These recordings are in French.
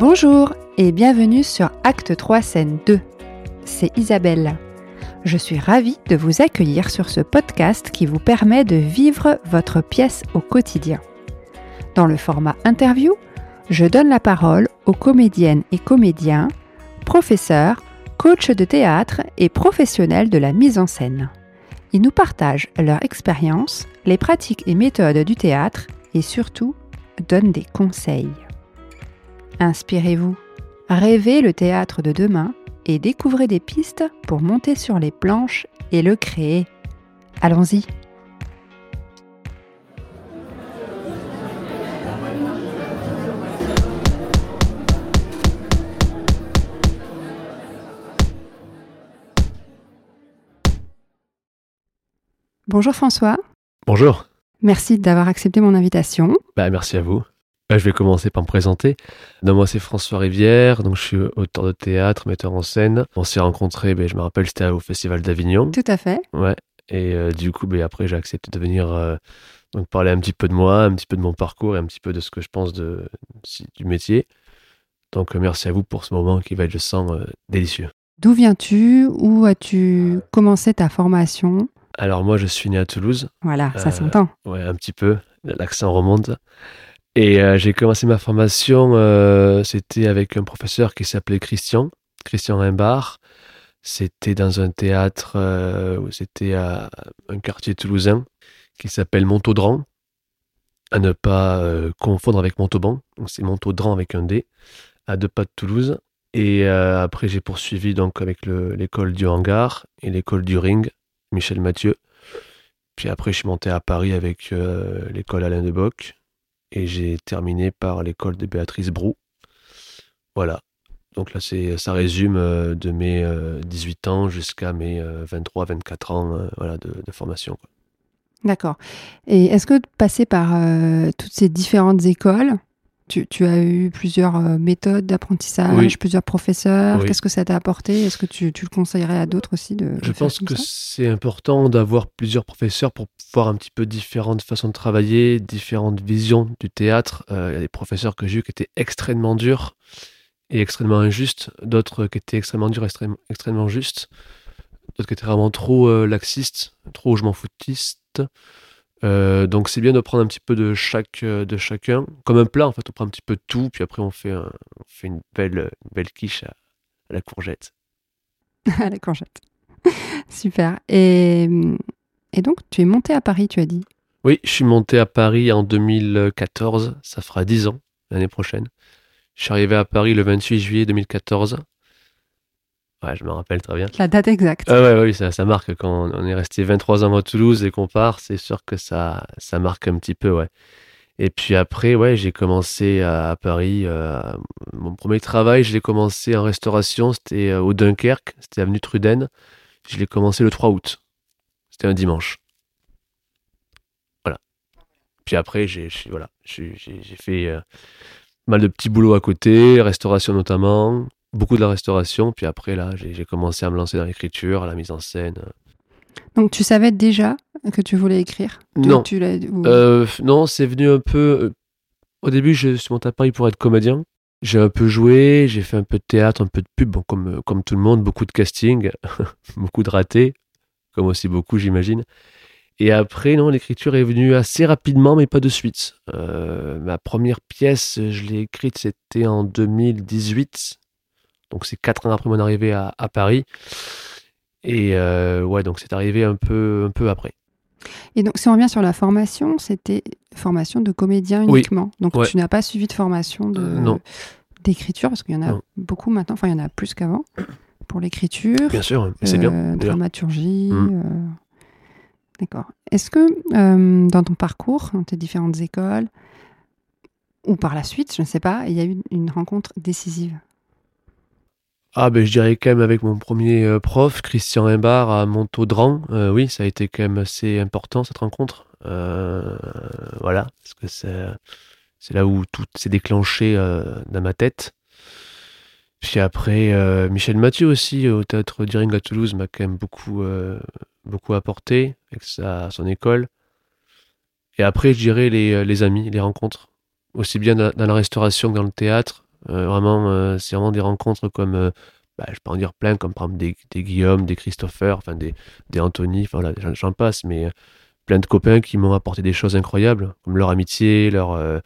Bonjour et bienvenue sur Acte 3 scène 2. C'est Isabelle. Je suis ravie de vous accueillir sur ce podcast qui vous permet de vivre votre pièce au quotidien. Dans le format interview, je donne la parole aux comédiennes et comédiens, professeurs, coachs de théâtre et professionnels de la mise en scène. Ils nous partagent leur expérience, les pratiques et méthodes du théâtre et surtout donnent des conseils. Inspirez-vous, rêvez le théâtre de demain et découvrez des pistes pour monter sur les planches et le créer. Allons-y Bonjour François. Bonjour. Merci d'avoir accepté mon invitation. Bah, merci à vous. Euh, je vais commencer par me présenter. Donc, moi, c'est François Rivière. Donc, je suis auteur de théâtre, metteur en scène. On s'est rencontrés, ben, je me rappelle, c'était au Festival d'Avignon. Tout à fait. Ouais. Et euh, du coup, ben, après, j'ai accepté de venir euh, donc parler un petit peu de moi, un petit peu de mon parcours et un petit peu de ce que je pense de, du métier. Donc, merci à vous pour ce moment qui va être, je sens, délicieux. D'où viens-tu? Où as-tu commencé ta formation? Alors, moi, je suis né à Toulouse. Voilà, ça s'entend. Ouais, un petit peu. L'accent remonte. Et euh, j'ai commencé ma formation, euh, c'était avec un professeur qui s'appelait Christian, Christian Rimbaud. C'était dans un théâtre, euh, c'était à un quartier toulousain qui s'appelle Montaudran, à ne pas confondre avec Montauban. Donc c'est Montaudran avec un D, à deux pas de Toulouse. Et après j'ai poursuivi donc avec l'école du hangar et l'école du ring, Michel Mathieu. Puis après je suis monté à Paris avec l'école Alain de Bock et j'ai terminé par l'école de Béatrice Brou. Voilà. Donc là, c'est, ça résume euh, de mes 18 euh, ans jusqu'à mes 23-24 euh, ans voilà, de, formation. D'accord. Et est-ce que passer par toutes ces différentes écoles, tu, as eu plusieurs euh, méthodes d'apprentissage, plusieurs professeurs. Qu'est-ce que ça t'a apporté? Est-ce que tu, le conseillerais à d'autres aussi de, Je pense que c'est important d'avoir plusieurs professeurs pour voir un petit peu différentes façons de travailler, différentes visions du théâtre. Euh, il y a des professeurs que j'ai eu qui étaient extrêmement durs et extrêmement injustes, d'autres qui étaient extrêmement durs et extrêmement, extrêmement justes, d'autres qui étaient vraiment trop euh, laxistes, trop je m'en foutistes. Euh, donc c'est bien de prendre un petit peu de chaque euh, de chacun, comme un plat en fait. On prend un petit peu de tout, puis après on fait on fait une belle belle quiche à, la courgette. à la courgette. Super. Et, et donc tu es monté à Paris, tu as dit? Oui, je suis monté à Paris en 2014. Ça fera 10 ans l'année prochaine. Je suis arrivé à Paris le 28 juillet 2014. Ouais, je me rappelle très bien. La date exacte. Ah ouais, oui, ça, ça, marque. Quand on est resté 23 ans à Toulouse et qu'on part, c'est sûr que ça, ça marque un petit peu, ouais. Et puis après, ouais, j'ai commencé à, Paris. Euh, mon premier travail, je l'ai commencé en restauration. C'était euh, au Dunkerque, c'était avenue Truden. Je l'ai commencé le 3 août. C'était un dimanche. Voilà. Puis après, j'ai voilà, j'ai fait euh, mal de petits boulots à côté, restauration notamment beaucoup de la restauration. Puis après, là, j'ai commencé à me lancer dans l'écriture, la mise en scène. Donc, tu savais déjà que tu voulais écrire? Non. Euh, non, c'est venu un peu. Euh, au début, je suis monté à Paris pour être comédien. J'ai un peu joué, j'ai fait un peu de théâtre, un peu de pub, comme, euh, comme tout le monde, beaucoup de casting, beaucoup de ratés, comme aussi beaucoup, j'imagine. Et après, non, l'écriture est venue assez rapidement, mais pas de suite. ma première pièce, je l'ai écrite, c'était en 2018. Donc c'est quatre ans après mon arrivée à, Paris. Et euh, ouais, donc c'est arrivé un peu, un peu après. Et donc, si on revient sur la formation, c'était formation de comédien uniquement. Donc, tu n'as pas suivi de formation de, euh, d'écriture, parce qu'il y en a beaucoup maintenant, enfin, il y en a plus qu'avant, pour l'écriture. Bien sûr, c'est bien. Euh, dramaturgie. Mmh. D'accord. Est-ce que dans ton parcours, dans tes différentes écoles, ou par la suite, je ne sais pas, il y a eu une rencontre décisive? Ah ben je dirais quand même avec mon premier euh, prof, Christian Imbar à Montaudran, euh, oui, ça a été quand même assez important cette rencontre. Euh, voilà, parce que c'est là où tout s'est déclenché dans ma tête. Puis après, Michel Mathieu aussi, au théâtre d'Iring à Toulouse, m'a quand même beaucoup, apporté avec sa, son école. Et après, je dirais les, amis, les rencontres. Aussi bien dans, la restauration que dans le théâtre vraiment, euh, c'est vraiment des rencontres comme, euh, bah, je peux en dire plein, comme par des, des Guillaume, des Christopher, enfin des, des Anthony, voilà, j'en- passe, mais euh, plein de copains qui m'ont apporté des choses incroyables, comme leur amitié, leur, euh,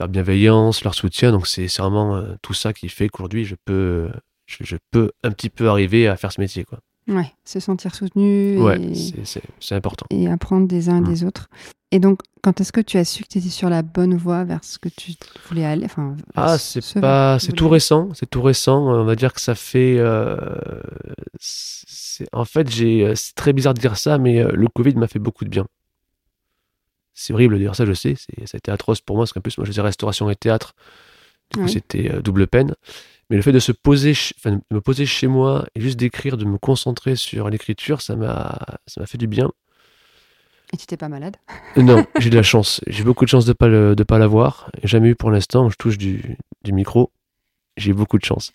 leur bienveillance, leur soutien. Donc c'est vraiment euh, tout ça qui fait qu'aujourd'hui, je peux, je peux un petit peu arriver à faire ce métier. Quoi. Ouais, se sentir soutenu Ouais, et, c'est- important. et apprendre des uns et Mm. des autres. Et donc, quand est-ce que tu as su que tu étais sur la bonne voie vers ce que tu voulais aller enfin, Ah, ce c'est pas, c'est tout récent, c'est tout récent. On va dire que ça fait, euh, en fait, j'ai, euh, c'est très bizarre de dire ça, mais euh, le Covid m'a fait beaucoup de bien. C'est horrible de dire ça, je sais. Ça a été atroce pour moi, parce qu'en plus, moi, je faisais restauration et théâtre. Du coup, c'était euh, double peine. Mais le fait de se poser, enfin, de me poser chez moi et juste d'écrire, de me concentrer sur l'écriture, ça m'a, ça m'a fait du bien. Et tu t'es pas malade? Euh, Non, j'ai de la chance. J'ai beaucoup de chance de pas le, de pas l'avoir. Jamais eu pour l'instant. Je touche du, du micro. J'ai beaucoup de chance.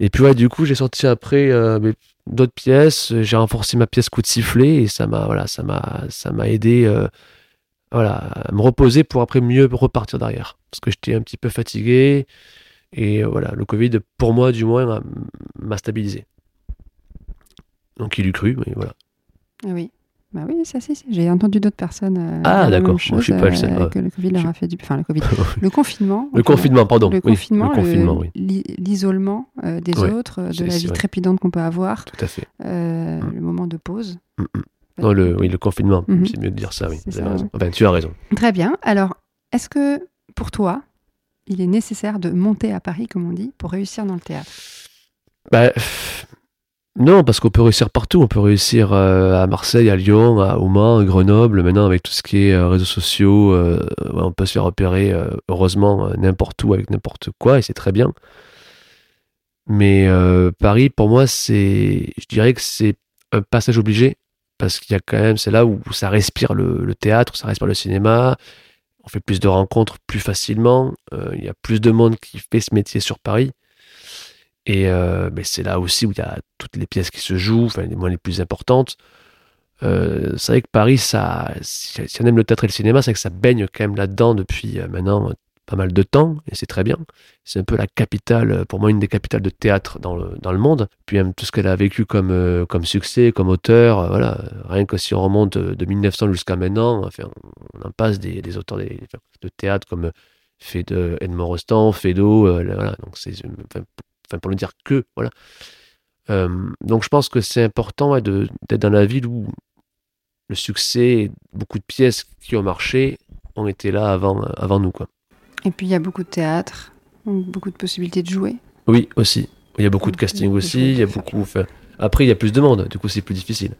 Et puis ouais, du coup, j'ai sorti après euh, d'autres pièces. J'ai renforcé ma pièce coup de sifflet et ça m'a voilà, ça m'a ça m'a aidé euh, voilà à me reposer pour après mieux repartir derrière. Parce que j'étais un petit peu fatigué et euh, voilà, le Covid pour moi du moins m'a- stabilisé. Donc il eût cru, mais voilà. Ah Oui. Bah oui, ça c'est. J'ai entendu d'autres personnes. euh, Ah, d'accord. je suis pas le seul, ouais. Que le Covid leur a fait du. Enfin, le Covid. Le confinement. Le confinement, pardon. Le Oui, confinement, le confinement, oui. l'i- l'isolement euh, des Ouais, autres, euh, de la vie vrai. trépidante qu'on peut avoir, Tout à fait. euh, Mm. le moment de pause. Mm, mm. Non, le, oui, le confinement, Mhm. c'est mieux de dire ça, oui. Vous avez ça, raison. ouais. Enfin, tu as raison. Très bien. Alors, est-ce que pour toi, il est nécessaire de monter à Paris, comme on dit, pour réussir dans le théâtre Bah, non, parce qu'on peut réussir partout. On peut réussir euh, à Marseille, à Lyon, à, au Mans, à Grenoble. Maintenant, avec tout ce qui est euh, réseaux sociaux, euh, on peut se faire repérer, heureusement, n'importe où, avec n'importe quoi, et c'est très bien. Mais Paris, pour moi, c'est, je dirais que c'est un passage obligé, parce qu'il y a quand même, c'est là où ça respire le, le théâtre, ça respire le cinéma. On fait plus de rencontres plus facilement. euh, Il y a plus de monde qui fait ce métier sur Paris. Et euh, mais c'est là aussi où il y a toutes les pièces qui se jouent, enfin les moins les plus importantes. Euh, c'est vrai que Paris, ça, si, on aime le théâtre et le cinéma, c'est que ça baigne quand même là-dedans depuis maintenant pas mal de temps, et c'est très bien. C'est un peu la capitale, euh, pour moi, une des capitales de théâtre dans le, dans le monde. Puis tout ce qu'elle a vécu comme, euh, comme succès, comme auteur, euh, voilà, rien que si on remonte de, de 1900 jusqu'à maintenant, on en passe des, auteurs des- de théâtre comme Fed- Edmond Rostand, euh, voilà, donc c'est, enfin, pour ne dire que voilà. Donc je pense que c'est important ouais, d'être dans la ville où le succès, beaucoup de pièces qui ont marché ont été là avant, avant nous quoi. Et puis, il y a beaucoup de théâtre, beaucoup de possibilités de jouer. Oui aussi. Il y a beaucoup de casting aussi, il y a beaucoup. enfin, après il y a plus de monde, du coup c'est plus difficile.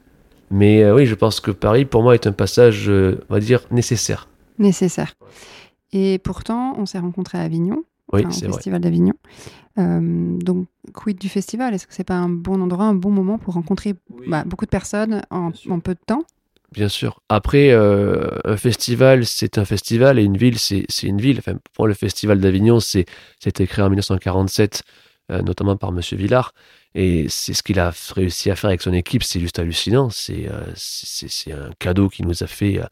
Mais euh, oui, je pense que Paris pour moi est un passage, euh, on va dire nécessaire. Nécessaire. Et pourtant, on s'est rencontrés à Avignon, Oui, enfin, c'est au vrai. Festival d'Avignon. Euh, donc, quid du festival? Est-ce que c'est pas un bon endroit, un bon moment pour rencontrer bah, beaucoup de personnes en peu de temps? Bien sûr. Après, euh, un festival, c'est un festival et une ville, c'est une ville. Enfin, pour le festival d'Avignon, c'est créé en 1947, euh, notamment par Monsieur Villard. Et c'est ce qu'il a réussi à faire avec son équipe, c'est juste hallucinant. C'est euh, un cadeau qu'il nous a fait. euh.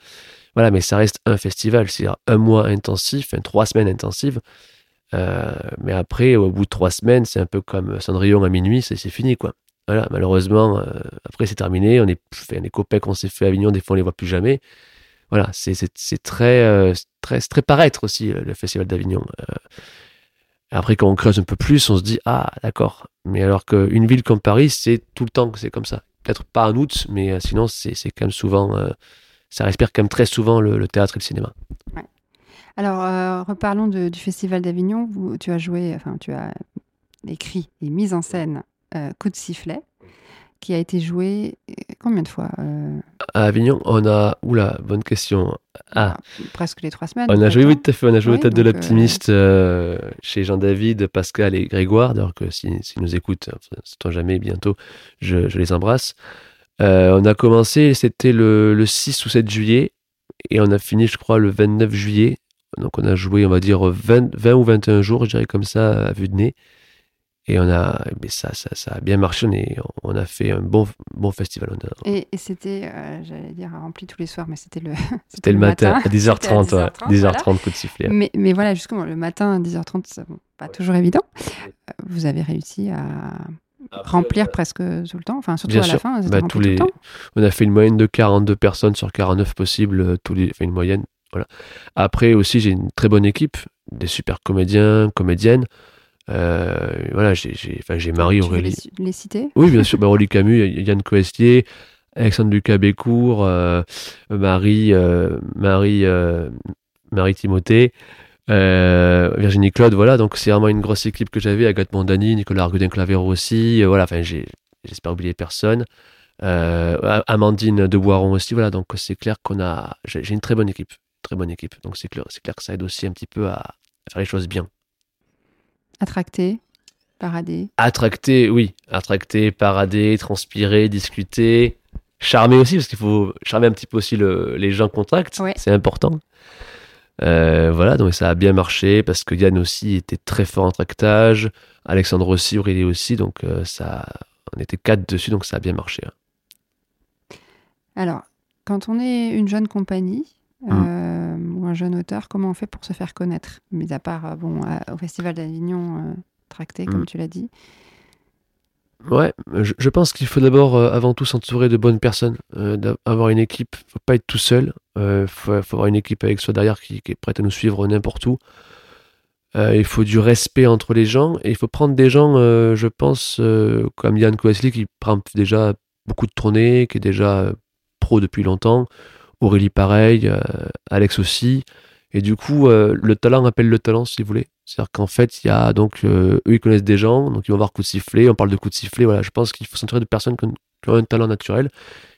Voilà, mais ça reste un festival, c'est un mois intensif, enfin, trois semaines intensives. Mais après, au bout de trois semaines, c'est un peu comme Cendrillon à minuit, c'est fini, quoi. Voilà, malheureusement, euh, après c'est terminé. On est, enfin, les copains qu'on s'est fait à Avignon, des fois on les voit plus jamais. Voilà, c'est très, euh, très, paraître aussi le festival d'Avignon. Euh, après, quand on creuse un peu plus, on se dit ah d'accord. Mais alors qu'une ville comme Paris, c'est tout le temps que c'est comme ça. Peut-être pas en août, mais sinon c'est quand même souvent, ça respire quand même très souvent le, théâtre et le cinéma. Alors, reparlons du Festival d'Avignon. Tu as joué, enfin, tu as écrit et mis en scène Coup de sifflet, qui a été joué euh, combien de fois Euh, À Avignon, on a oula, bonne question. Ah. Presque les trois semaines. On a joué, oui, hein tout à fait. On a joué au Tête de l'Optimiste euh, chez Jean-David, Pascal et Grégoire. D'ailleurs, que s'ils si, nous écoutent, enfin, sait-on jamais, bientôt, je, je les embrasse. Euh, on a commencé, c'était le, le 6 ou 7 juillet, et on a fini, je crois, le 29 juillet. Donc, on a joué, on va dire, 20, 20 ou 21 jours, je dirais comme ça, à vue de nez. Et on a, mais ça, ça, ça a bien marché. On, a fait un bon, bon festival. A- Et, et c'était, euh, j'allais dire, rempli tous les soirs, mais c'était le, C'était le matin, à 10h30, C'était à ouais. 10h30, 10h30, coup de sifflet. Mais, mais voilà, justement, le matin à 10h30, c'est bon, pas toujours évident. Euh, Vous avez réussi à remplir presque tout le temps, enfin surtout Bien à la sûr. fin, c'était Bah, tous tout les- le temps. On a fait une moyenne de 42 personnes sur 49 possibles, euh, tous les, enfin une moyenne. Voilà. Après aussi, j'ai une très bonne équipe, des super comédiens, comédiennes. Euh, voilà, j'ai, j'ai, enfin, j'ai Marie Tu veux Aurélie. les, les citer? Oui, bien sûr, bah, Aurélie Camus, Yann Coestier, Alexandre Lucas Bécourt, euh, Marie, euh, Marie, Marie Timothée, euh, Virginie Claude, voilà, donc c'est vraiment une grosse équipe que j'avais, Agathe Mondani, Nicolas Argudin Clavero aussi, euh, voilà, enfin, j'espère oublier personne. Euh, Amandine de Boiron aussi, voilà, donc c'est clair qu'on a, j'ai, une très bonne équipe, très bonne équipe, donc c'est clair, c'est clair que ça aide aussi un petit peu à faire les choses bien. Attracté, paradé. Attracter, oui. Attracter, parader, transpirer, discuter. Charmer aussi, parce qu'il faut charmer un petit peu aussi le- les gens qu'on tracte. Ouais. C'est important. Euh, voilà, donc ça a bien marché parce que Yann aussi était très fort en tractage. Alexandre aussi, Aurélie aussi. Donc euh, ça, on était quatre dessus, donc ça a bien marché. hein. Alors, quand on est une jeune compagnie Mm. euh, ou un jeune auteur, comment on fait pour se faire connaître Mis à part euh, bon, à- au Festival d'Avignon, euh, tracté, comme Mm. tu l'as dit. Ouais, je, je pense qu'il faut d'abord, euh, avant tout, s'entourer de bonnes personnes, euh, d'avoir une équipe. faut pas être tout seul. Il faut, faut avoir une équipe avec soi derrière qui, qui est prête à nous suivre n'importe où. Euh, il faut du respect entre les gens et il faut prendre des gens, euh, je pense, euh, comme Yann Kouasli qui prend déjà beaucoup de tournées, qui est déjà euh, pro depuis longtemps. Aurélie pareil, euh, Alex aussi. Et du coup, euh, le talent appelle le talent, si vous voulez. C'est-à-dire qu'en fait, il y a donc euh, eux, ils connaissent des gens, donc ils vont voir coup de sifflet. On parle de coup de sifflet. Voilà, je pense qu'il faut s'entourer de personnes qui ont, un talent naturel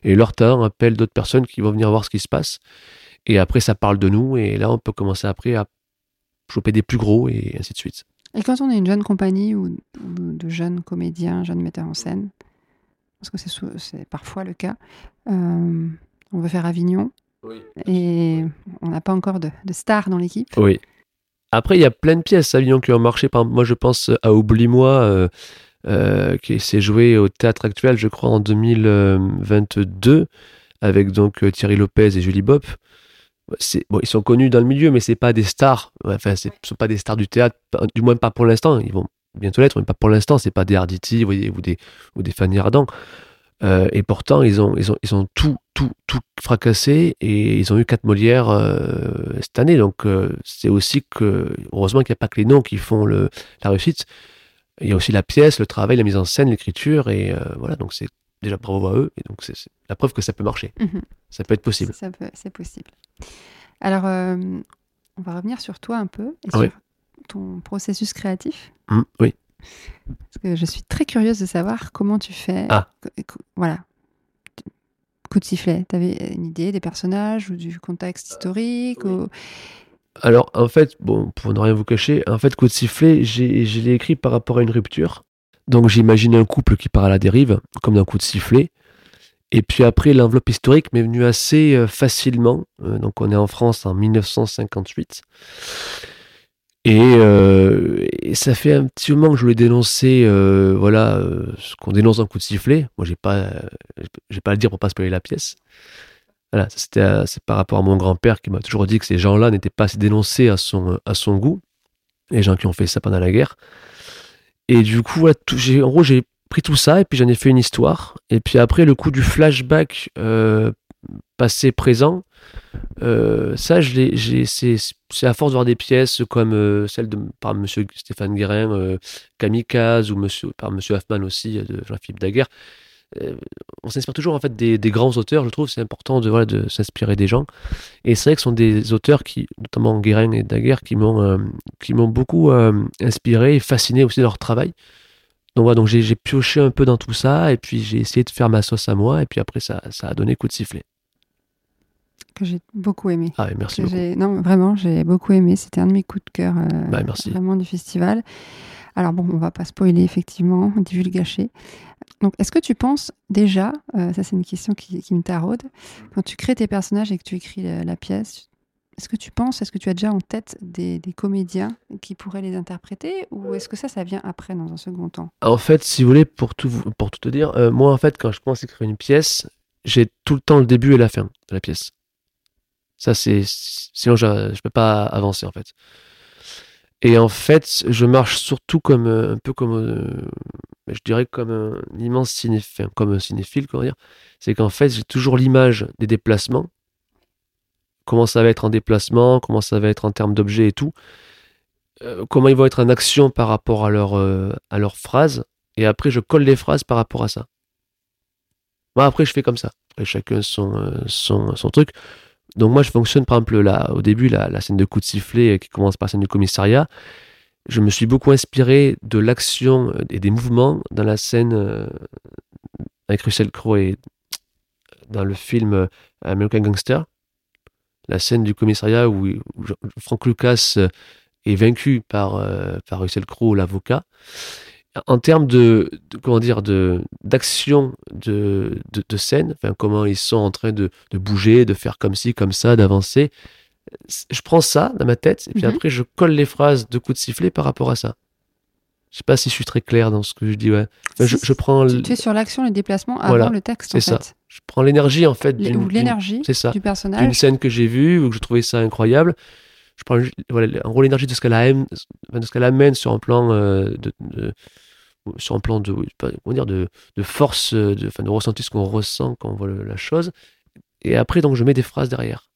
et leur talent appelle d'autres personnes qui vont venir voir ce qui se passe. Et après, ça parle de nous et là, on peut commencer après à choper des plus gros et ainsi de suite. Et quand on est une jeune compagnie ou, de jeunes comédiens, jeunes metteurs en scène, parce que c'est parfois le cas, on veut faire Avignon et on n'a pas encore de, de stars dans l'équipe. Oui. Après, il y a plein de pièces à Avignon qui ont marché. Par moi, je pense à Oublie-moi, euh, euh, qui s'est joué au théâtre actuel, je crois, en 2022, avec donc euh, Thierry Lopez et Julie Bopp. C'est, bon, ils sont connus dans le milieu, mais c'est pas des stars. Enfin, ce sont pas des stars du théâtre, du moins pas pour l'instant. Ils vont bientôt l'être, mais pas pour l'instant. C'est pas des Arditi, vous voyez, ou des, ou des Fanny Ardant. Euh, et pourtant, ils ont, ils ont, ils ont tout, tout, tout fracassé et ils ont eu quatre Molières euh, cette année. Donc, euh, c'est aussi que, heureusement qu'il n'y a pas que les noms qui font le, la réussite. Il y a aussi la pièce, le travail, la mise en scène, l'écriture. Et euh, voilà, donc c'est déjà bravo à eux. Et donc, c'est la preuve que ça peut marcher. Mhm. Ça peut être possible. Ça C'est possible. Alors, on va revenir sur toi un peu et Oui. sur ton processus créatif. Mm, oui. Parce que je suis très curieuse de savoir comment tu fais. Ah. Voilà. Coup de sifflet. Tu avais une idée des personnages ou du contexte historique ou... Alors, en fait, bon, pour ne rien vous cacher, en fait, Coup de sifflet, j'ai- je l'ai écrit par rapport à une rupture. Donc, j'imagine un couple qui part à la dérive, comme d'un coup de sifflet. Et puis après, l'enveloppe historique m'est venue assez euh, facilement. Euh, donc, on est en France en 1958. Et, euh, et ça fait un petit moment que je voulais dénoncer, euh, voilà, euh, ce qu'on dénonce dans Coup de sifflet. Moi, j'ai pas, j'ai pas à le dire pour pas spoiler la pièce. Voilà, c'était c'est par rapport à mon grand-père qui m'a toujours dit que ces gens-là n'étaient pas assez dénoncés à son, à son goût, les gens qui ont fait ça pendant la guerre. Et du coup, j'ai, en gros, j'ai pris tout ça et puis j'en ai fait une histoire. Et puis après, le coup du flashback euh, passé-présent, euh, ça, c'est, à force de voir des pièces comme euh, celle de par Monsieur Stéphane Guérin, euh, Kamikaze, ou monsieur, par Monsieur Hoffman aussi, euh, de Jean-Philippe Daguerre. Euh, on s'inspire toujours en fait des, des grands auteurs, je trouve, c'est important de, voilà, de s'inspirer des gens. Et c'est vrai que ce sont des auteurs qui, notamment Guérin et Daguerre, qui m'ont, m'ont beaucoup inspiré et fasciné aussi leur travail. Donc voilà, donc j'ai pioché un peu dans tout ça, et puis j'ai essayé de faire ma sauce à moi, et puis après ça, ça a donné coup de sifflet. Que j'ai beaucoup aimé. Ah, merci beaucoup. Non, vraiment, j'ai beaucoup aimé. C'était un de mes coups de cœur euh, Bah, merci. vraiment du festival. Alors bon, on va pas spoiler effectivement, divulgacher. Donc, est-ce que tu penses déjà, euh, ça c'est une question qui, qui me taraude, quand tu crées tes personnages et que tu écris la, la pièce, est-ce que tu penses, est-ce que tu as déjà en tête des, des comédiens qui pourraient les interpréter ou est-ce que ça, ça vient après dans un second temps? En fait, si vous voulez, pour tout, pour tout te dire, euh, moi, en fait, quand je commence à écrire une pièce, j'ai tout le temps le début et la fin de la pièce. Ça, c'est. Sinon, je ne peux pas avancer, en fait. Et en fait, je marche surtout comme euh, un peu comme. euh, je dirais comme un immense cinéphile, comme un cinéphile, comment dire. C'est qu'en fait, j'ai toujours l'image des déplacements. Comment ça va être en déplacement, comment ça va être en termes d'objets et tout. Euh, comment ils vont être en action par rapport à leur, euh, à leurs phrases. Et après, je colle les phrases par rapport à ça. Moi, après, je fais comme ça. Chacun son, son, son truc. Donc, moi, je fonctionne, par exemple, là, au début, la, scène de coup de sifflet euh, qui commence par la scène du commissariat. Je me suis beaucoup inspiré de l'action euh, et des mouvements dans la scène euh, avec Russell Crowe et dans le film American Gangster. La scène du commissariat où, où Frank Lucas est vaincu par, par Russell Crowe, l'avocat. En termes de, de- comment dire de d'action de, de, de scène, enfin comment ils sont en train de, de bouger, de faire comme ci, comme ça, d'avancer. Je prends ça dans ma tête et puis Mhm. après je colle les phrases de coups de sifflet par rapport à ça. Je sais pas si je suis très clair dans ce que je dis. Ouais. Je, prends Tu es sur l'action, le déplacement avant Voilà, le texte, c'est ça. fait. je prends l'énergie en fait d'une Ou d'une- l'énergie c'est ça du d'une personnage. scène que j'ai vue ou que je trouvais ça incroyable. Je prends voilà, en gros l'énergie de ce qu'elle aime, enfin, de ce qu'elle amène sur un plan euh, de, de- sur un plan de comment dire de, de force, euh, de, enfin, de ressenti ce qu'on ressent quand on voit le- la chose. Et après donc je mets des phrases derrière.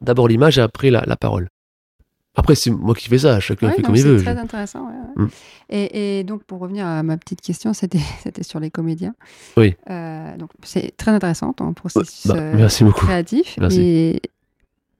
D'abord l'image et après la, la parole. Après c'est moi qui fais ça, chacun Ouais, fait comme il c'est veut. très Je- intéressant. ouais, ouais. Mm. Et, et donc, pour revenir à ma petite question, c'était c'était sur les comédiens. Oui. Euh, donc, c'est très intéressant ton processus bah, merci beaucoup. créatif. Merci. Et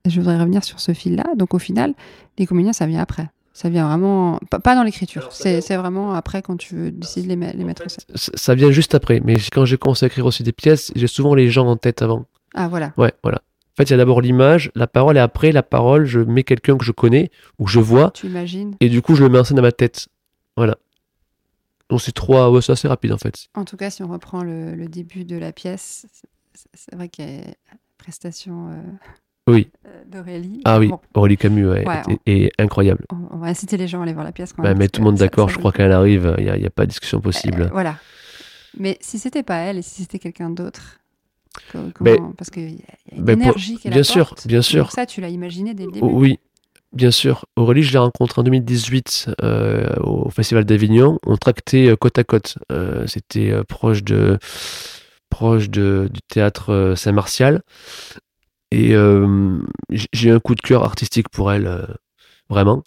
je voudrais revenir sur ce fil-là. Donc, au final, les comédiens, ça vient après. Ça vient vraiment, pas, dans l'écriture. C'est vraiment après quand tu veux décider de les, mettre- les mettre en scène. Ça vient juste après, mais quand j'ai commencé à écrire aussi des pièces, j'ai souvent les gens en tête avant. Ah, voilà. Ouais, voilà. En fait, il y a d'abord l'image, la parole, et après la parole, je mets quelqu'un que je connais ou que je vois, Tu imagines. et du coup, je le mets en scène dans ma tête. Voilà. Donc c'est trois, ouais, c'est assez rapide en fait. En tout cas, si on reprend le, le début de la pièce, c'est- vrai qu'il y a prestation euh, Oui. euh, d'Aurélie. Ah oui, Bon, Aurélie Camus ouais, Ouais, est, est incroyable. on, va inciter les gens à aller voir la pièce quand Ouais, même. mais tout le monde d'accord, je crois qu'elle arrive, il n'y a, pas de discussion possible. Euh, voilà. Mais si c'était pas elle et si c'était quelqu'un d'autre, co- comment- parce qu'il y a, une ben, pour- énergie qu'elle bien sûr, bien sûr. Donc ça, tu l'as imaginé dès le début. Oui, bien sûr. Aurélie, je l'ai rencontrée en 2018 euh, au Festival d'Avignon. On tractait côte à côte. Euh, C'était proche de proche de, du théâtre Saint-Martial. Et euh, j'ai un coup de cœur artistique pour elle, euh, vraiment.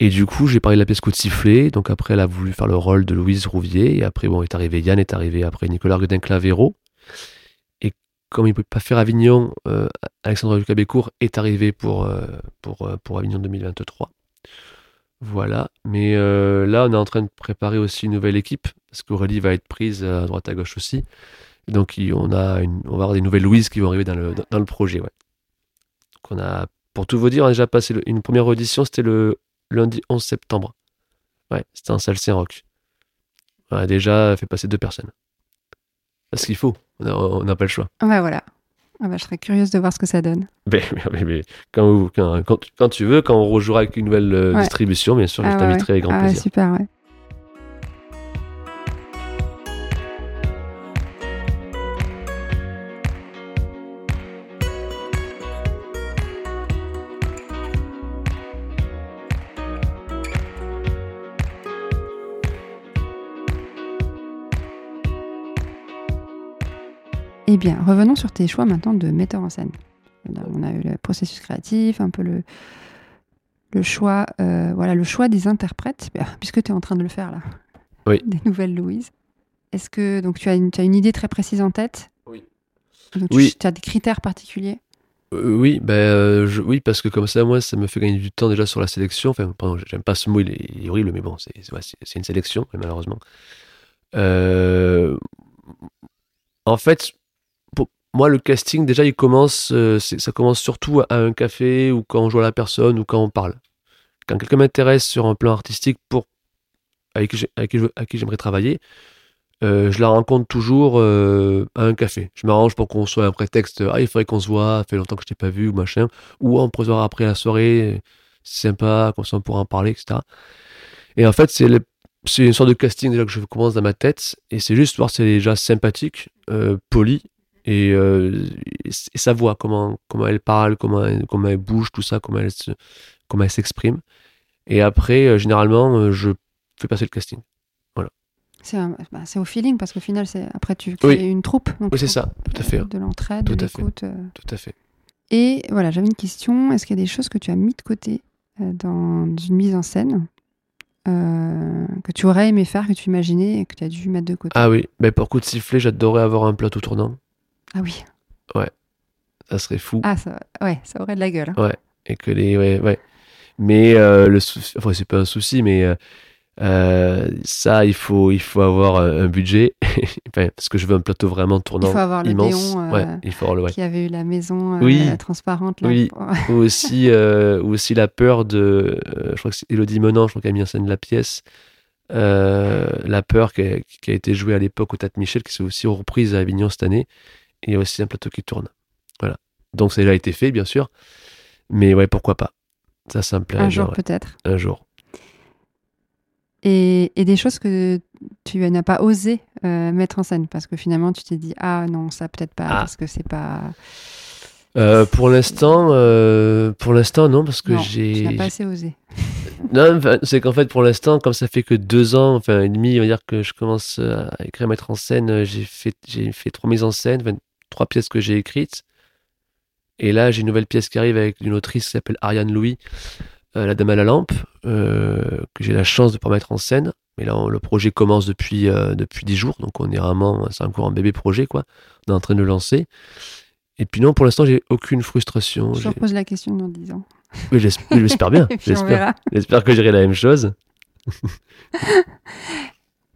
Et du coup, j'ai parlé de la pièce Coup de sifflet. Donc après, elle a voulu faire le rôle de Louise Rouvier. Et après, bon, est arrivé Yann, est arrivé après Nicolas Godin-Clavero. Et comme il ne peut pas faire Avignon, euh, Alexandre Cabécourt est arrivé pour, euh, pour, euh, pour Avignon 2023. Voilà. Mais là, on est en train de préparer aussi une nouvelle équipe. Parce qu'Aurélie va être prise à droite à gauche aussi. Donc, on, a une- on va avoir des nouvelles Louises qui vont arriver dans le, dans, dans le projet. Ouais. Donc, on a, pour tout vous dire, on a déjà passé le- une première audition. C'était le lundi 11 septembre. Ouais, c'était en salle Saint-Roch. On a déjà fait passer deux personnes. Parce qu'il faut. On n'a pas le choix. Ah voilà. Ah bah, je serais curieuse de voir ce que ça donne. Mais, mais- mais quand, vous- quand, quand, quand tu veux, quand on rejouera avec une nouvelle euh, Ouais. distribution, bien sûr, Ah je ouais, t'inviterai avec grand Ah ouais, plaisir. super, ouais. Eh bien, revenons sur tes choix maintenant de metteur en scène. On a eu le processus créatif, un peu le, le choix, euh, voilà, le choix des interprètes, puisque tu es en train de le faire là. Oui. Des nouvelles Louise. Est-ce que donc tu as une, tu as une idée très précise en tête? Oui. Donc, tu, Oui. tu as des critères particuliers? Euh, oui, ben, euh, je- oui, parce que comme ça, moi, ça me fait gagner du temps déjà sur la sélection. Enfin, pardon, j'aime pas ce mot, il est, il est horrible, mais bon, c'est c'est- ouais, c'est- c'est une sélection, malheureusement. Euh, en fait, moi, le casting, déjà, il commence, euh, c'est- ça commence surtout à un café ou quand on joue à la personne ou quand on parle. Quand quelqu'un m'intéresse sur un plan artistique pour avec avec qui j'aimerais travailler, euh, je la rencontre toujours euh, à un café. Je m'arrange pour qu'on soit un prétexte. Ah, il faudrait qu'on se voit, ça fait longtemps que je t'ai pas vu ou machin. Ou on peut se voir après la soirée, c'est sympa, comme ça on pourra en parler, etc. Et en fait, c'est c'est une sorte de casting déjà que je commence dans ma tête. Et c'est juste voir si elle est déjà sympathique, euh, polie. Et, euh, et sa voix, comment, comment elle parle, comment elle, comment elle bouge, tout ça, comment elle se- comment elle s'exprime. Et après, euh, généralement, euh, je fais passer le casting. C'est un- bah, c'est au feeling parce qu'au final, c'est après tu crées Oui. une troupe. donc Oui, c'est ça, tout à fait. De l'entraide, Tout de à fait. l'écoute. Tout à fait. Et voilà, j'avais une question. Est-ce qu'il y a des choses que tu as mis de côté dans une mise en scène euh, que tu aurais aimé faire, que tu imaginais et que tu as dû mettre de côté? Ah oui, ben pour coup de sifflet, j'adorais avoir un plateau tournant. Ah oui. Ça serait fou. Ah, ça, ouais, ça aurait de la gueule. hein. Et que les. Ouais, ouais. Mais euh, le souci. Enfin, c'est pas un souci, mais. euh, euh, ça, il faut, il faut avoir un budget. Parce que je veux un plateau vraiment tournant. Il faut avoir le immense. Euh, ouais, il faut avoir le. Ouais. qui avait eu la maison euh, Oui. transparente. Là, Oui. ou aussi, ou aussi la peur de. je crois que c'est Elodie Menant, je crois qu'elle a mis en scène la pièce. La peur qui a, qui a été jouée à l'époque au Théâtre Michel, qui s'est aussi reprise à Avignon cette année. Il y a aussi un plateau qui tourne. Voilà. Donc ça a déjà été fait, bien sûr. Mais ouais, pourquoi pas. Ça, ça me plairait Un jour ouais. peut-être. Un jour. Et, et des choses que tu n'as pas osé euh, mettre en scène? Parce que finalement tu t'es dit ah non ça peut-être pas Ah. parce que c'est pas Euh, pour l'instant, euh, pour l'instant, non, parce que non, tu n'as j'ai. pas assez osé. Non, c'est qu'en fait, pour l'instant, comme ça fait que deux ans, enfin, et demi, on va dire que je commence à écrire, à mettre en scène, j'ai fait, j'ai fait trois mises en scène, enfin, trois pièces que j'ai écrites. Et là, j'ai une nouvelle pièce qui arrive avec une autrice qui s'appelle Ariane Louis, euh, La Dame à la Lampe, euh, que j'ai la chance de pouvoir mettre en scène. Mais là, on- le projet commence depuis, euh, depuis dix jours, donc on est vraiment, c'est encore un bébé projet, quoi. On est en train de le lancer. Et puis non, pour l'instant, j'ai aucune frustration. Je repose la question dans 10 ans. Oui, j'esp- oui, j'espère bien. J'espère que j'irai la même chose.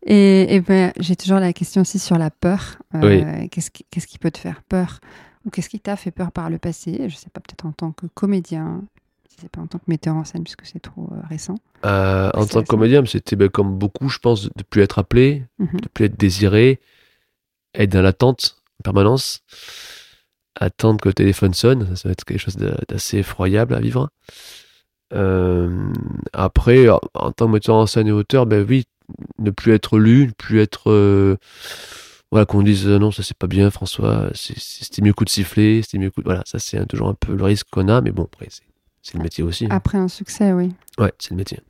Et, et ben, j'ai toujours la question aussi sur la peur. Euh, Oui. Qu'est-ce qui, peut te faire peur? Ou qu'est-ce qui t'a fait peur par le passé? Je sais pas, peut-être en tant que comédien, si c'est pas en tant que metteur en scène, puisque c'est trop euh, récent. Euh, en tant que comédien, c'était ben, comme beaucoup, je pense, de ne plus être appelé, Mhm. de plus être désiré, être dans l'attente en permanence, attendre que le téléphone sonne, ça, ça va être quelque chose d'assez effroyable à vivre. Après, en- en tant que metteur en scène et auteur, ben oui, ne plus être lu, ne plus être... euh, voilà, qu'on dise euh, non, ça c'est pas bien, François, c'était mieux coup de siffler, c'était mieux coup de... Voilà, ça c'est toujours un peu le risque qu'on a, mais bon, après, c'est le métier aussi. hein. Après un succès, oui. Ouais, c'est le métier.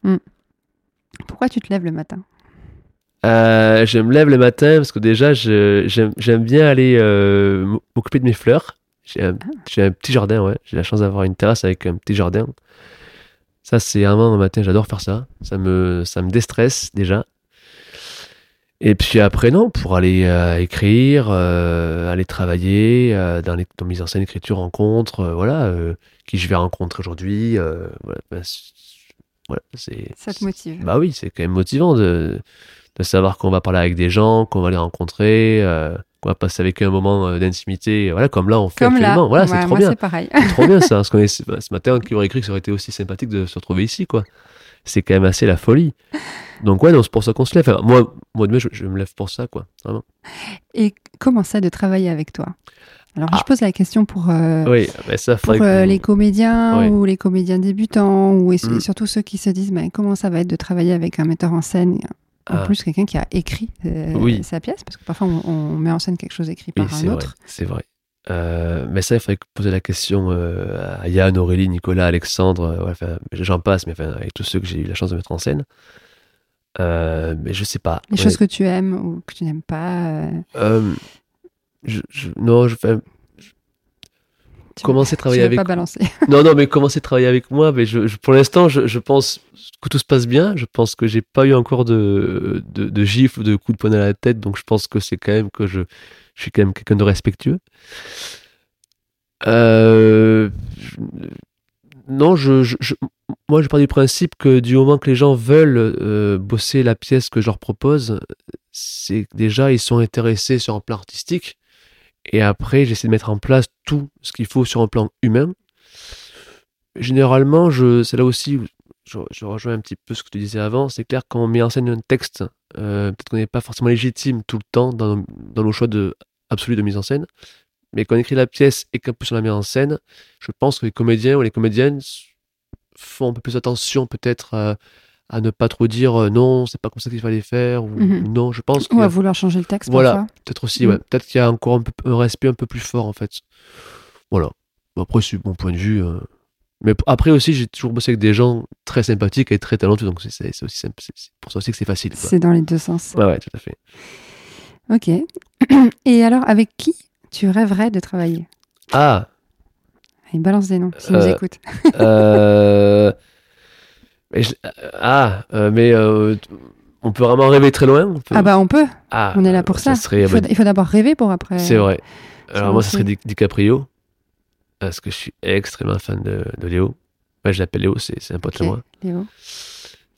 Pourquoi tu te lèves le matin? Euh, je me lève le matin parce que déjà, j'aime bien aller euh, m'occuper de mes fleurs. J'ai un, j'ai un petit jardin, ouais. J'ai la chance d'avoir une terrasse avec un petit jardin. Ça, c'est vraiment le matin, j'adore faire ça. Ça me, ça me déstresse déjà. Et puis après, non, pour aller euh, écrire, euh, aller travailler euh, dans les dans mise en scène, écriture, rencontre, euh, voilà, qui je vais rencontrer aujourd'hui. euh, voilà, ben, c'est- voilà, c'est Ça te motive bah oui, c'est quand même motivant de, de savoir qu'on va parler avec des gens, qu'on va les rencontrer, qu'on va passer avec eux un moment d'intimité. Voilà, comme là, on fait Comme là. actuellement. Voilà, Ouais, c'est trop moi, bien. c'est pareil. C'est trop bien ça. Parce qu'on est, ce matin, qui aurait cru que ça aurait été aussi sympathique de se retrouver ici, quoi. C'est quand même assez la folie. Donc, ouais, non, c'est pour ça qu'on se lève. Enfin, moi, moi, demain, je, je me lève pour ça, quoi. Vraiment. Et comment c'est de travailler avec toi? Alors, Ah. je pose la question pour, euh, Oui, mais ça, pour faudrait euh, que- les comédiens ou les comédiens débutants, ou et Mm. surtout ceux qui se disent mais comment ça va être de travailler avec un metteur en scène en Ah. plus quelqu'un qui a écrit euh, Oui. sa pièce, parce que parfois on, on met en scène quelque chose écrit par un autre. C'est vrai. Euh, mais ça, il faudrait poser la question euh, à Yann, Aurélie, Nicolas, Alexandre, ouais, j'en passe, mais enfin, avec tous ceux que j'ai eu la chance de mettre en scène. Euh, mais je sais pas. Les Ouais. choses que tu aimes ou que tu n'aimes pas. euh, Euh, je, je- non, je fais tu commencer à travailler avec. pas balancer. Non, non, mais commencer à travailler avec moi. Mais je, je- pour l'instant, je, je pense que tout se passe bien. Je pense que j'ai pas eu encore de, de, de gifle ou de coup de poing à la tête. Donc, je pense que c'est quand même que je, je suis quand même quelqu'un de respectueux. Euh, je- non, je, je, moi, je pars du principe que du moment que les gens veulent euh, bosser la pièce que je leur propose, c'est déjà ils sont intéressés sur un plan artistique. Et après, j'essaie de mettre en place tout ce qu'il faut sur un plan humain. Généralement, c'est là aussi je rejoins un petit peu ce que tu disais avant. C'est clair, quand on met en scène un texte Euh, Peut-être qu'on n'est pas forcément légitime tout le temps dans, dans nos choix de, absolus de mise en scène. Mais quand on écrit la pièce et qu'un peu sur la mise en scène, je pense que les comédiens ou les comédiennes font un peu plus attention peut-être à, à ne pas trop dire euh, non, c'est pas comme ça qu'il fallait faire ou Mhm. non. Je pense Ou à vouloir changer le texte Voilà. peut-être aussi, Mm. ouais, peut-être qu'il y a encore un, peu, un respect un peu plus fort en fait. Voilà. Après, c'est mon point de vue. euh. Mais après aussi, j'ai toujours bossé avec des gens très sympathiques et très talentueux, donc c'est- aussi pour ça aussi que c'est facile. C'est dans les deux sens. Ouais, ouais, tout à fait. Ok. Et alors, avec qui tu rêverais de travailler Ah, Allez, balance des noms, si nous Euh, écoute. euh, mais je- ah, euh, mais euh, on peut vraiment rêver très loin. on peut- Ah bah on peut, Ah, on est là pour ça. serait, il faut, il faut d'abord rêver pour après. c'est vrai. Alors moi, ce c'est serait Di- DiCaprio, parce que je suis extrêmement fan de, de Léo. Ouais, je l'appelle Léo, c'est un pote Ok. à moi. Léo.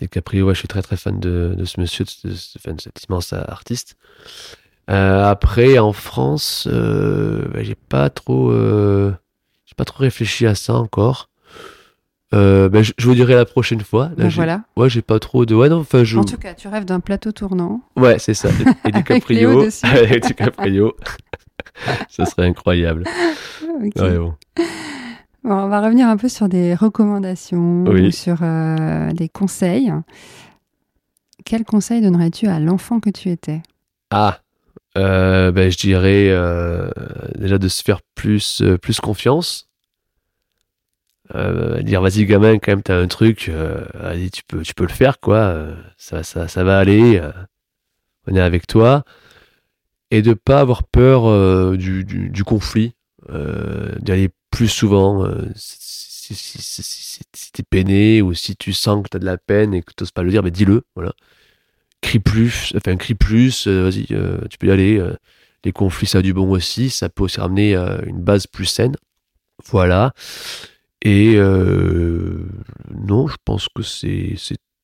DiCaprio, ouais, je suis très très fan de, de ce monsieur, de, de de cet immense artiste. Euh, après, en France, euh, bah, j'ai pas trop, euh, j'ai pas trop réfléchi à ça encore. Euh, bah, je, je vous dirai la prochaine fois. Là, j'ai- voilà. Ouais, j'ai pas trop de. Ouais, non, enfin, je. En tout cas, tu rêves d'un plateau tournant. Ouais, c'est ça. Et Léo DiCaprio. dessus. Avec DiCaprio. ça serait incroyable. Ok. Ouais, bon. Bon, on va revenir un peu sur des recommandations Oui. ou sur des conseils. Quel conseil donnerais-tu à l'enfant que tu étais? Ah, euh, ben, je dirais euh, déjà de se faire plus, euh, plus confiance. Dire vas-y gamin quand même t'as un truc vas-y tu peux tu peux le faire quoi. Ça ça ça va aller on est avec toi. Et de pas avoir peur du, du, conflit euh, d'y aller plus souvent si, si- si t'es peiné ou si tu sens que t'as de la peine et que t'oses pas le dire ben dis-le voilà crie plus enfin crie plus euh, vas-y euh, tu peux y aller euh, les conflits ça a du bon aussi ça peut aussi ramener euh, une base plus saine voilà et non, je pense que c'est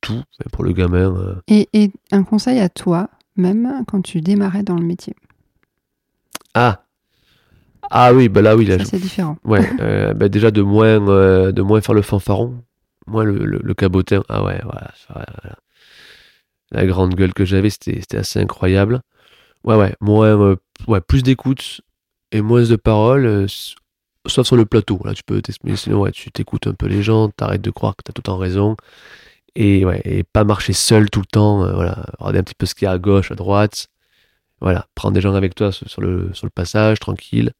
tout pour le gamin. et, et un conseil à toi, même quand tu démarrais dans le métier. Ah ah oui, bah là oui, là, je- c'est différent. ouais, bah déjà de moins de moins faire le fanfaron, moins le, le, le cabotin. Ah ouais, voilà. La grande gueule que j'avais, c'était assez incroyable. Ouais ouais, moins euh, ouais plus d'écoute et moins de paroles. euh, Sauf sur le plateau, là tu peux t'exprimer, sinon ouais, tu t'écoutes un peu les gens, t'arrêtes de croire que t'as tout le temps raison, et ouais, et pas marcher seul tout le temps, euh, voilà, regarder un petit peu ce qu'il y a à gauche, à droite, voilà, prendre des gens avec toi sur, sur le, sur le passage, tranquille,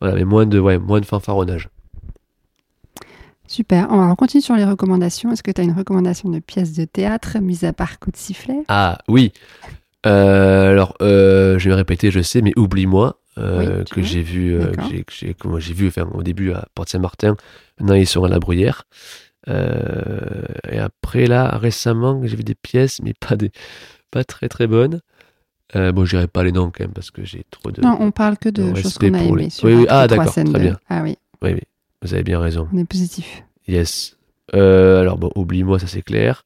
voilà, mais moins de, ouais, moins de fanfaronnage. Super. On va continuer sur les recommandations. Est-ce que tu as une recommandation de pièce de théâtre, mise à part coup de sifflet? Ah oui, Euh, alors euh, je vais répéter, je sais, mais oublie-moi. euh, Oui, que j'ai vu, que j'ai, vu enfin, au début à Porte Saint-Martin, maintenant ils sont à la Bruyère. Et après là, récemment, j'ai vu des pièces, mais pas des, pas très très bonnes. Euh, bon, je pas les noms quand même parce que j'ai trop de. Non, on parle que de de choses qu'on a les- aimées. sur Oui, oui. Ah, 3, d'accord, très 2. bien. Ah oui, Oui, oui, vous avez bien raison. on est positif. Yes. Euh, alors bon, oublie-moi, ça c'est clair.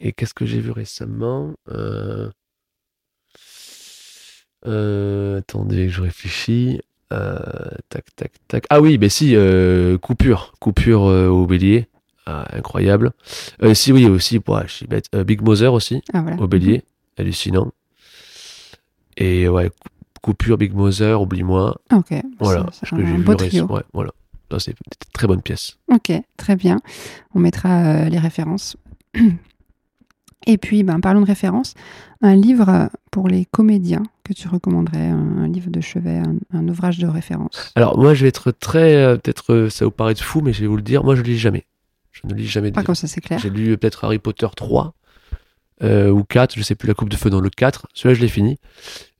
Et qu'est-ce que j'ai vu récemment Euh, euh, Attendez, je réfléchis. Euh, tac, tac, tac. Ah oui, ben si, euh, coupure, coupure au bélier. Ah, incroyable. Si oui aussi, je suis bête. Big Mother aussi, Ah voilà. au bélier, hallucinant. Et ouais, cou- coupure Big Mother, oublie-moi. Ok. Voilà, ce que j'ai vu récemment. Ouais, voilà. C'est une très bonne pièce. Ok, très bien. On mettra euh, les références. Et puis, ben, parlons de références. Un livre pour les comédiens que tu recommanderais, un, un livre de chevet, un, un ouvrage de référence. Alors moi je vais être très, euh, peut-être euh, ça vous paraît fou, mais je vais vous le dire, moi je lis jamais. Je ne lis jamais de Pas livres. comme ça, c'est clair. J'ai lu peut-être Harry Potter 3 euh, ou 4, je sais plus la coupe de feu dans le 4, celui-là je l'ai fini.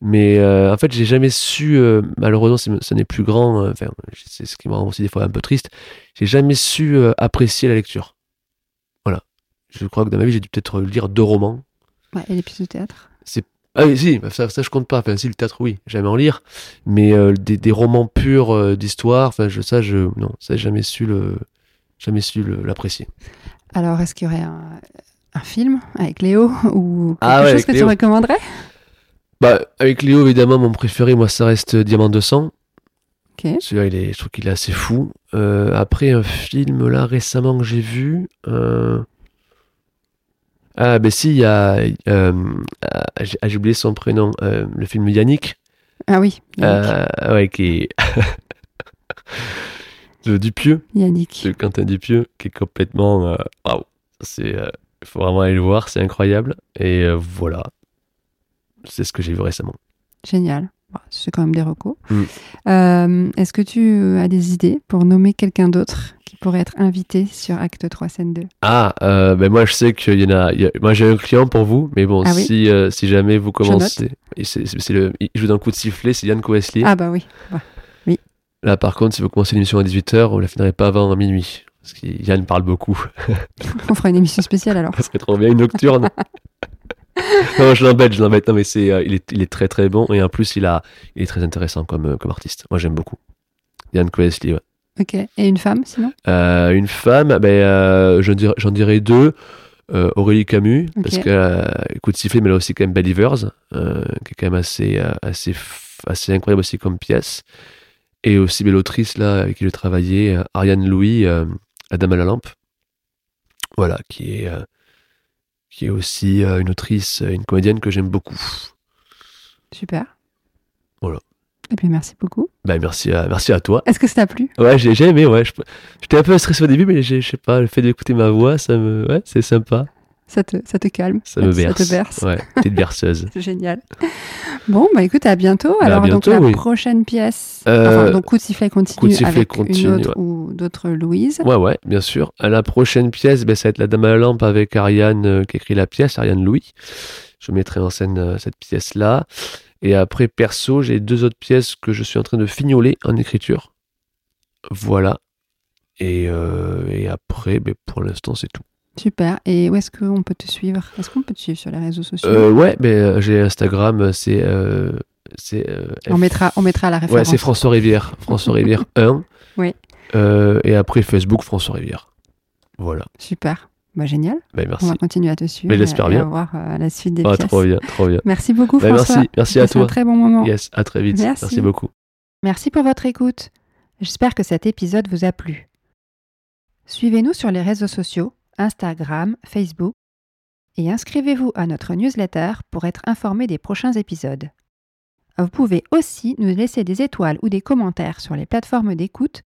Mais euh, en fait j'ai jamais su, euh, malheureusement ce n'est plus grand, enfin c'est ce qui me rend aussi des fois un peu triste, j'ai jamais su apprécier la lecture. Voilà. Je crois que dans ma vie j'ai dû peut-être lire deux romans. Ouais, et les pièces de théâtre. Ah oui, si, bah, ça, ça je compte pas. Enfin, si, le théâtre, oui, jamais en lire. Mais des, des romans purs d'histoire, enfin, je, ça, je, non, ça, j'ai jamais su le, jamais su l'apprécier. Alors, est-ce qu'il y aurait un, un film avec Léo ou quelque Ah ouais, chose que tu recommanderais? Bah, avec Léo, évidemment, mon préféré, moi, ça reste Diamant de sang. Ok. Celui-là, il est, je trouve qu'il est assez fou. Euh, après, un film, là, récemment, que j'ai vu, euh, Ah, ben si, il y a. euh, ah, j'ai ah, j'ai oublié son prénom. euh, le film Yannick. Ah oui, Yannick. Ouais, qui est. de Dupieux, Yannick. de Quentin Dupieux, qui est complètement. Waouh! C'est. Il faut vraiment aller le voir, c'est incroyable. Et euh, voilà. C'est ce que j'ai vu récemment. Génial. Bon, C'est quand même des recos. Mm. Euh, Est-ce que tu as des idées pour nommer quelqu'un d'autre qui pourrait être invité sur Acte 3, scène 2 Ah, euh, ben moi je sais qu'il y en a. il y a- moi j'ai un client pour vous, mais bon, Ah oui si, euh, si jamais vous commencez. c'est le- il joue le coup de sifflet, c'est Yann Wesley. Ah bah oui. Ouais. Là par contre, si vous commencez l'émission à 18h, vous la finirez pas avant minuit. Parce que Yann parle beaucoup. On fera une émission spéciale alors. Ça serait trop bien une nocturne. non, je l'embête, je l'embête. Non, mais c'est, euh, il, est, il est très très bon et en plus il, a, il est très intéressant comme, euh, comme artiste. Moi j'aime beaucoup. Yann Wesley, ouais. Ok. Et une femme sinon? Euh, une femme, ben, euh, j'en dirais, j'en dirais deux. Aurélie Camus, parce que coup de sifflet, mais elle a aussi quand même Believers, qui est quand même assez, assez, assez incroyable aussi comme pièce. Et aussi belle autrice là, avec qui j'ai travaillé, Ariane Louis, Dame à la Lampe. Voilà, qui est, euh, qui est aussi euh, une autrice, euh, une comédienne que j'aime beaucoup. Super. Voilà. Et puis merci beaucoup. Ben, merci, à, merci à toi. Est-ce que ça t'a plu? Ouais, j'ai aimé, ouais. je- J'étais un peu stressé au début, mais je sais pas, le fait d'écouter ma voix, ça me. Ouais, c'est sympa. Ça te, ça te calme Ça me berce. Ça te berce. Ouais, petite berceuse. C'est génial. Bon, bah écoute, à bientôt. Bah, à Alors, bientôt, donc, la oui. prochaine pièce. Euh, enfin, donc, coup de sifflet continue Coup de sifflet avec continue, une autre ouais. ou d'autres Louise. Ouais, ouais, bien sûr. À la prochaine pièce, ben, ça va être La Dame à la Lampe avec Ariane euh, qui écrit la pièce, Ariane Louis. Je mettrai en scène euh, cette pièce-là. Et après, perso, j'ai deux autres pièces que je suis en train de fignoler en écriture. Voilà. Et, euh, et après, ben, pour l'instant, c'est tout. Super. Et où est-ce qu'on peut te suivre? Est-ce qu'on peut te suivre sur les réseaux sociaux? Euh, ouais, ben, euh, j'ai Instagram, c'est. euh, c'est euh, on, mettra, on mettra la Ouais, référence. c'est François Rivière. François Rivière 1. Oui. Et après, Facebook, François Rivière. Voilà. Super. Bah, génial. Ben, On merci. va continuer à te suivre. Mais j'espère bien. à voir euh, la suite des Ah, pièces. trop bien, trop bien. Merci beaucoup, Ben, François. merci, merci à Passez un toi. très bon moment. Yes, à très vite. Merci. merci beaucoup. Merci pour votre écoute. J'espère que cet épisode vous a plu. Suivez-nous sur les réseaux sociaux, Instagram, Facebook, et inscrivez-vous à notre newsletter pour être informé des prochains épisodes. Vous pouvez aussi nous laisser des étoiles ou des commentaires sur les plateformes d'écoute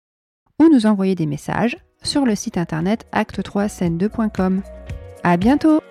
ou nous envoyer des messages sur le site internet acte3scène2.com. À bientôt!